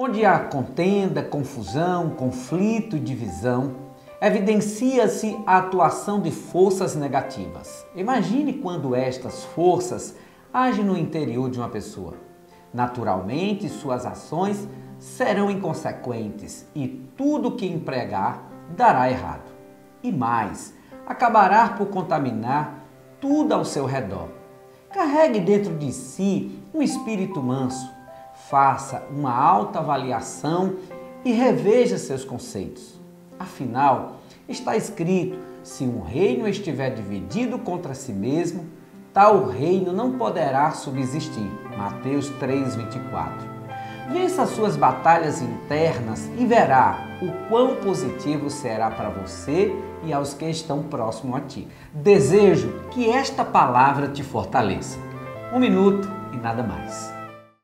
Onde há contenda, confusão, conflito e divisão, evidencia-se a atuação de forças negativas. Imagine quando estas forças agem no interior de uma pessoa. Naturalmente, suas ações serão inconsequentes e tudo que empregar dará errado. E mais, acabará por contaminar tudo ao seu redor. Carregue dentro de si um espírito manso. Faça uma alta avaliação e reveja seus conceitos. Afinal, está escrito: se um reino estiver dividido contra si mesmo, tal reino não poderá subsistir. Mateus 3:24. Vença suas batalhas internas e verá o quão positivo será para você e aos que estão próximo a ti. Desejo que esta palavra te fortaleça. Um minuto e nada mais.